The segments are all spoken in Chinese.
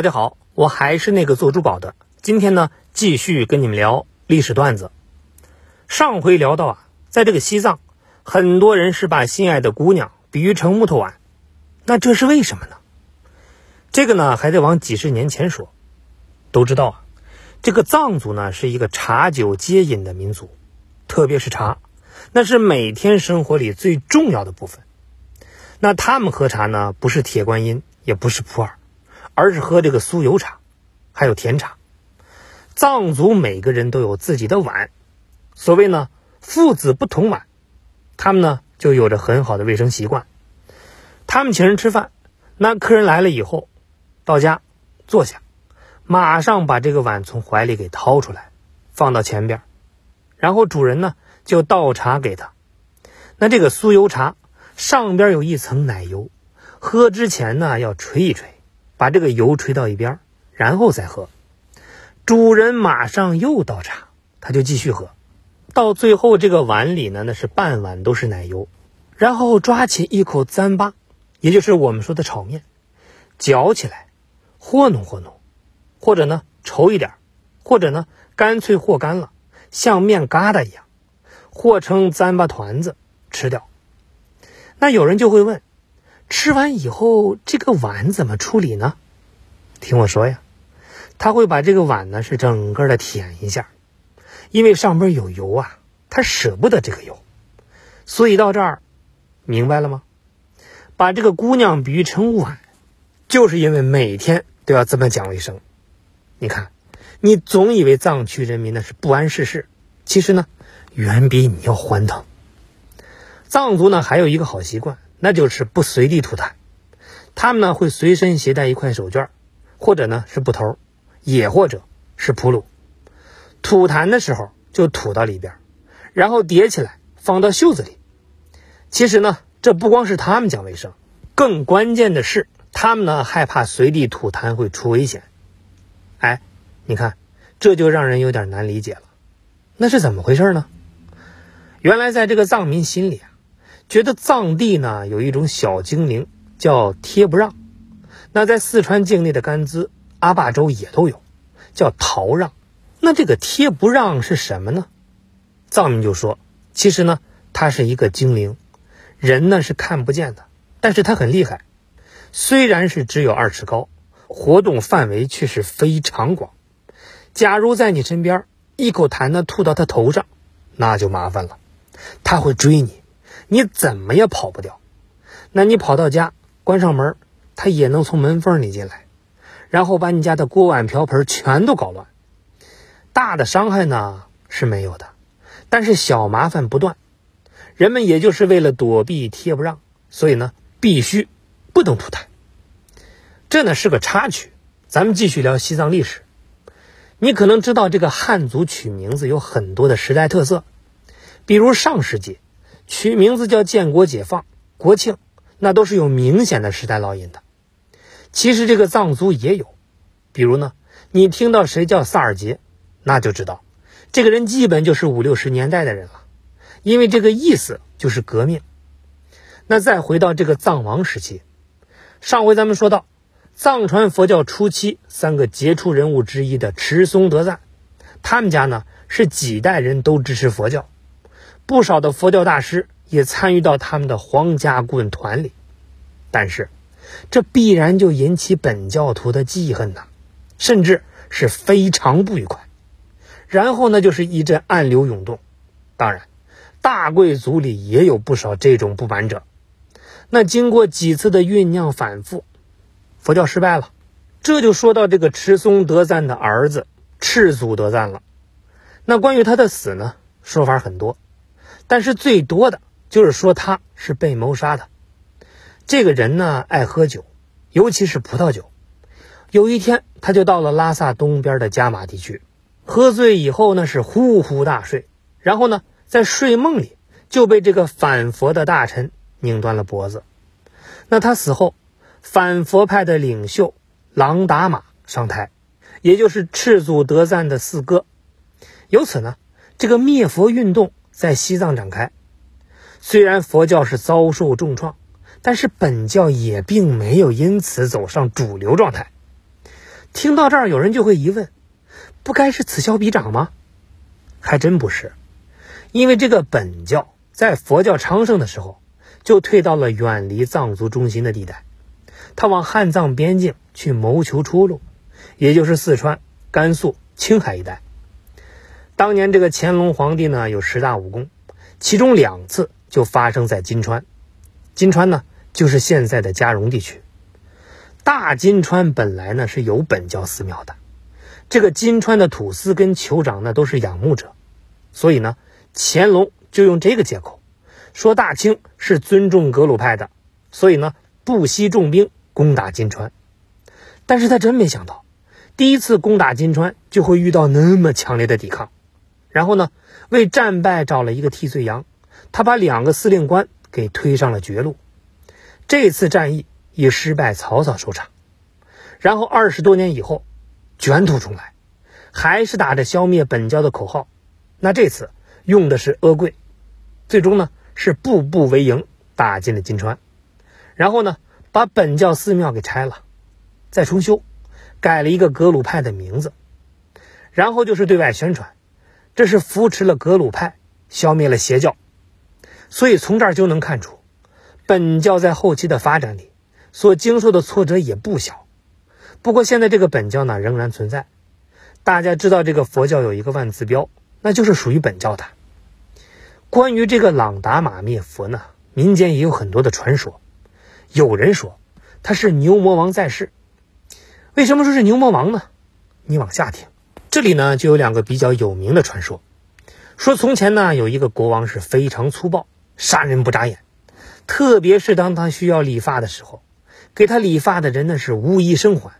大家好，我还是那个做珠宝的。今天呢，继续跟你们聊历史段子。上回聊到啊，在这个西藏，很多人是把心爱的姑娘比喻成木头碗，那这是为什么呢？这个呢，还得往几十年前说。都知道啊，这个藏族呢是一个茶酒皆饮的民族，特别是茶，那是每天生活里最重要的部分。那他们喝茶呢，不是铁观音，也不是普洱。而是喝这个酥油茶，还有甜茶。藏族每个人都有自己的碗，所谓呢父子不同碗，他们呢就有着很好的卫生习惯。他们请人吃饭，那客人来了以后，到家坐下，马上把这个碗从怀里给掏出来，放到前边，然后主人呢就倒茶给他。那这个酥油茶上边有一层奶油，喝之前呢要吹一吹。把这个油吹到一边，然后再喝。主人马上又倒茶，他就继续喝。到最后，这个碗里呢，那是半碗都是奶油。然后抓起一口糌粑，也就是我们说的炒面，搅起来，和弄和弄，或者呢稠一点，或者呢干脆和干了，像面疙瘩一样，和成糌粑团子吃掉。那有人就会问。吃完以后，这个碗怎么处理呢？听我说呀，他会把这个碗呢是整个的舔一下，因为上边有油啊，他舍不得这个油，所以到这儿，明白了吗？把这个姑娘比喻成碗，就是因为每天都要这么讲卫生。你看，你总以为藏区人民呢是不谙世事，其实呢，远比你要欢腾。藏族呢还有一个好习惯。那就是不随地吐痰，他们呢会随身携带一块手绢，或者呢是布头，也或者是铺路。吐痰的时候就吐到里边，然后叠起来放到袖子里。其实呢，这不光是他们讲卫生，更关键的是他们呢害怕随地吐痰会出危险。哎，你看，这就让人有点难理解了。那是怎么回事呢？原来在这个藏民心里啊。觉得藏地呢有一种小精灵叫贴不让，那在四川境内的甘孜、阿坝州也都有，叫陶让。那这个贴不让是什么呢？藏民就说，其实呢，它是一个精灵，人呢是看不见的，但是它很厉害，虽然是只有二尺高，活动范围却是非常广。假如在你身边一口痰呢吐到他头上，那就麻烦了，他会追你。你怎么也跑不掉，那你跑到家关上门，他也能从门缝里进来，然后把你家的锅碗瓢盆全都搞乱。大的伤害呢是没有的，但是小麻烦不断。人们也就是为了躲避贴不让，所以呢必须不能吐痰。这呢是个插曲，咱们继续聊西藏历史。你可能知道这个汉族取名字有很多的时代特色，比如上世纪。取名字叫建国解放、国庆，那都是有明显的时代烙印的。其实这个藏族也有，比如呢，你听到谁叫萨尔杰，那就知道这个人基本就是五六十年代的人了，因为这个意思就是革命。那再回到这个藏王时期，上回咱们说到，藏传佛教初期三个杰出人物之一的持松德赞，他们家呢是几代人都支持佛教。不少的佛教大师也参与到他们的皇家顾问团里，但是这必然就引起本教徒的记恨呐，甚至是非常不愉快。然后呢，就是一阵暗流涌动。当然，大贵族里也有不少这种不满者。那经过几次的酝酿反复，佛教失败了。这就说到这个持松德赞的儿子赤祖德赞了。那关于他的死呢，说法很多。但是最多的就是说他是被谋杀的。这个人呢爱喝酒，尤其是葡萄酒。有一天，他就到了拉萨东边的加玛地区，喝醉以后呢是呼呼大睡，然后呢在睡梦里就被这个反佛的大臣拧断了脖子。那他死后，反佛派的领袖朗达玛上台，也就是赤祖德赞的四哥。由此呢，这个灭佛运动。在西藏展开，虽然佛教是遭受重创，但是本教也并没有因此走上主流状态。听到这儿，有人就会疑问：不该是此消彼长吗？还真不是，因为这个本教在佛教昌盛的时候，就退到了远离藏族中心的地带，他往汉藏边境去谋求出路，也就是四川、甘肃、青海一带。当年这个乾隆皇帝呢，有十大武功，其中两次就发生在金川。金川呢，就是现在的嘉绒地区。大金川本来呢是有本教寺庙的，这个金川的土司跟酋长呢都是仰慕者，所以呢，乾隆就用这个借口，说大清是尊重格鲁派的，所以呢不惜重兵攻打金川。但是他真没想到，第一次攻打金川就会遇到那么强烈的抵抗，然后呢为战败找了一个替罪羊，他把两个司令官给推上了绝路。这次战役。以失败草草收场，然后二十多年以后，卷土重来，还是打着消灭本教的口号。那这次用的是阿贵，最终呢是步步为营，打进了金川，然后呢把本教寺庙给拆了，再重修，改了一个格鲁派的名字，然后就是对外宣传，这是扶持了格鲁派，消灭了邪教。所以从这儿就能看出，本教在后期的发展里。所经受的挫折也不小，不过现在这个本教呢仍然存在。大家知道这个佛教有一个万字标，那就是属于本教的。关于这个朗达玛灭佛呢，民间也有很多的传说。有人说他是牛魔王在世，为什么说是牛魔王呢？你往下听，这里呢就有两个比较有名的传说。说从前呢有一个国王是非常粗暴，杀人不眨眼，特别是当他需要理发的时候。给他理发的人呢是无一生还，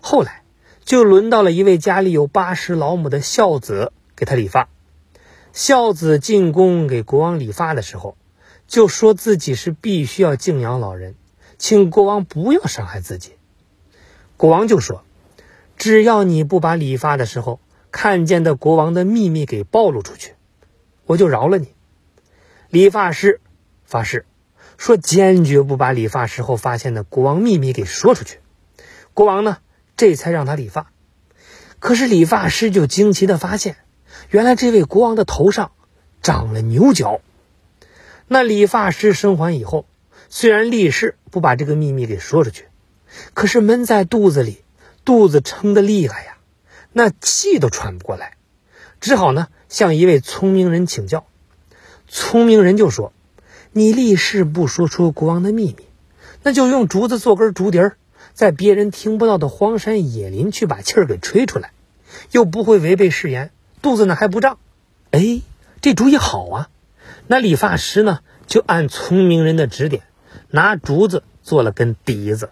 后来就轮到了一位家里有八十老母的孝子给他理发。孝子进宫给国王理发的时候，就说自己是必须要敬仰老人，请国王不要伤害自己。国王就说：“只要你不把理发的时候看见的国王的秘密给暴露出去，我就饶了你。”理发师发誓。说坚决不把理发时候发现的国王秘密给说出去。国王呢，这才让他理发。可是理发师就惊奇的发现，原来这位国王的头上长了牛角。那理发师生还以后，虽然立誓不把这个秘密给说出去，可是闷在肚子里，肚子撑得厉害呀，那气都喘不过来，只好呢向一位聪明人请教。聪明人就说。你立誓不说出国王的秘密，那就用竹子做根竹笛儿，在别人听不到的荒山野林去把气儿给吹出来，又不会违背誓言，肚子呢还不胀。哎，这主意好啊！那理发师呢就按聪明人的指点，拿竹子做了根笛子，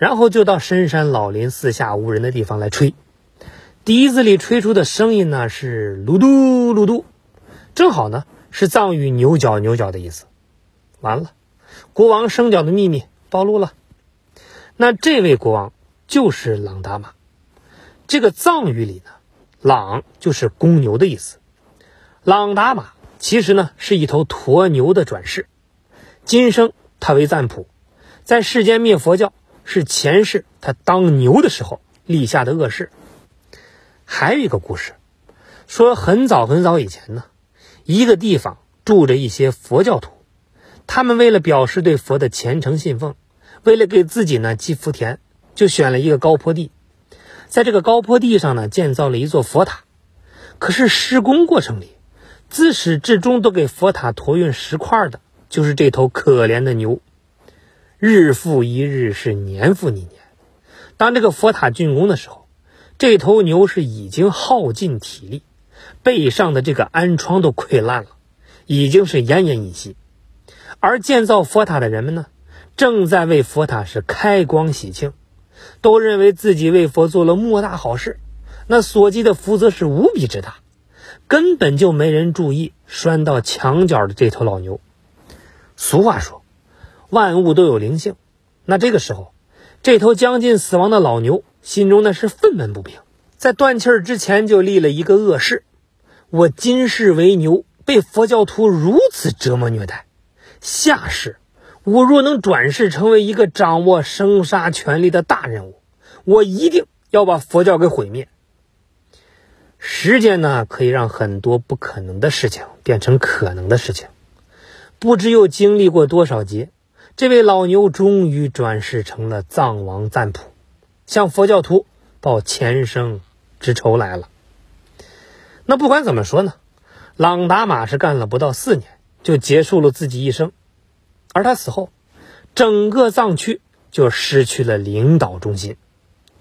然后就到深山老林、四下无人的地方来吹。笛子里吹出的声音呢是噜嘟噜嘟，正好呢。是藏语“牛角牛角”的意思。完了，国王生角的秘密暴露了。那这位国王就是朗达玛。这个藏语里呢，“朗”就是公牛的意思。朗达玛其实呢是一头驼牛的转世。今生他为赞普，在世间灭佛教，是前世他当牛的时候立下的恶事。还有一个故事，说很早很早以前呢。一个地方住着一些佛教徒，他们为了表示对佛的虔诚信奉，为了给自己呢积福田，就选了一个高坡地，在这个高坡地上呢建造了一座佛塔。可是施工过程里，自始至终都给佛塔驮运石块的，就是这头可怜的牛。日复一日，是年复一年。当这个佛塔竣工的时候，这头牛是已经耗尽体力。背上的这个鞍疮都溃烂了，已经是奄奄一息。而建造佛塔的人们呢，正在为佛塔是开光喜庆，都认为自己为佛做了莫大好事，那所积的福泽是无比之大，根本就没人注意拴到墙角的这头老牛。俗话说，万物都有灵性。那这个时候，这头将近死亡的老牛心中那是愤懑不平，在断气儿之前就立了一个恶誓。我今世为牛，被佛教徒如此折磨虐待。下世，我若能转世成为一个掌握生杀权力的大人物，我一定要把佛教给毁灭。时间呢，可以让很多不可能的事情变成可能的事情。不知又经历过多少劫，这位老牛终于转世成了藏王赞普，向佛教徒报前生之仇来了。那不管怎么说呢，朗达玛是干了不到四年就结束了自己一生，而他死后，整个藏区就失去了领导中心，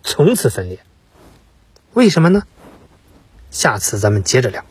从此分裂。为什么呢？下次咱们接着聊。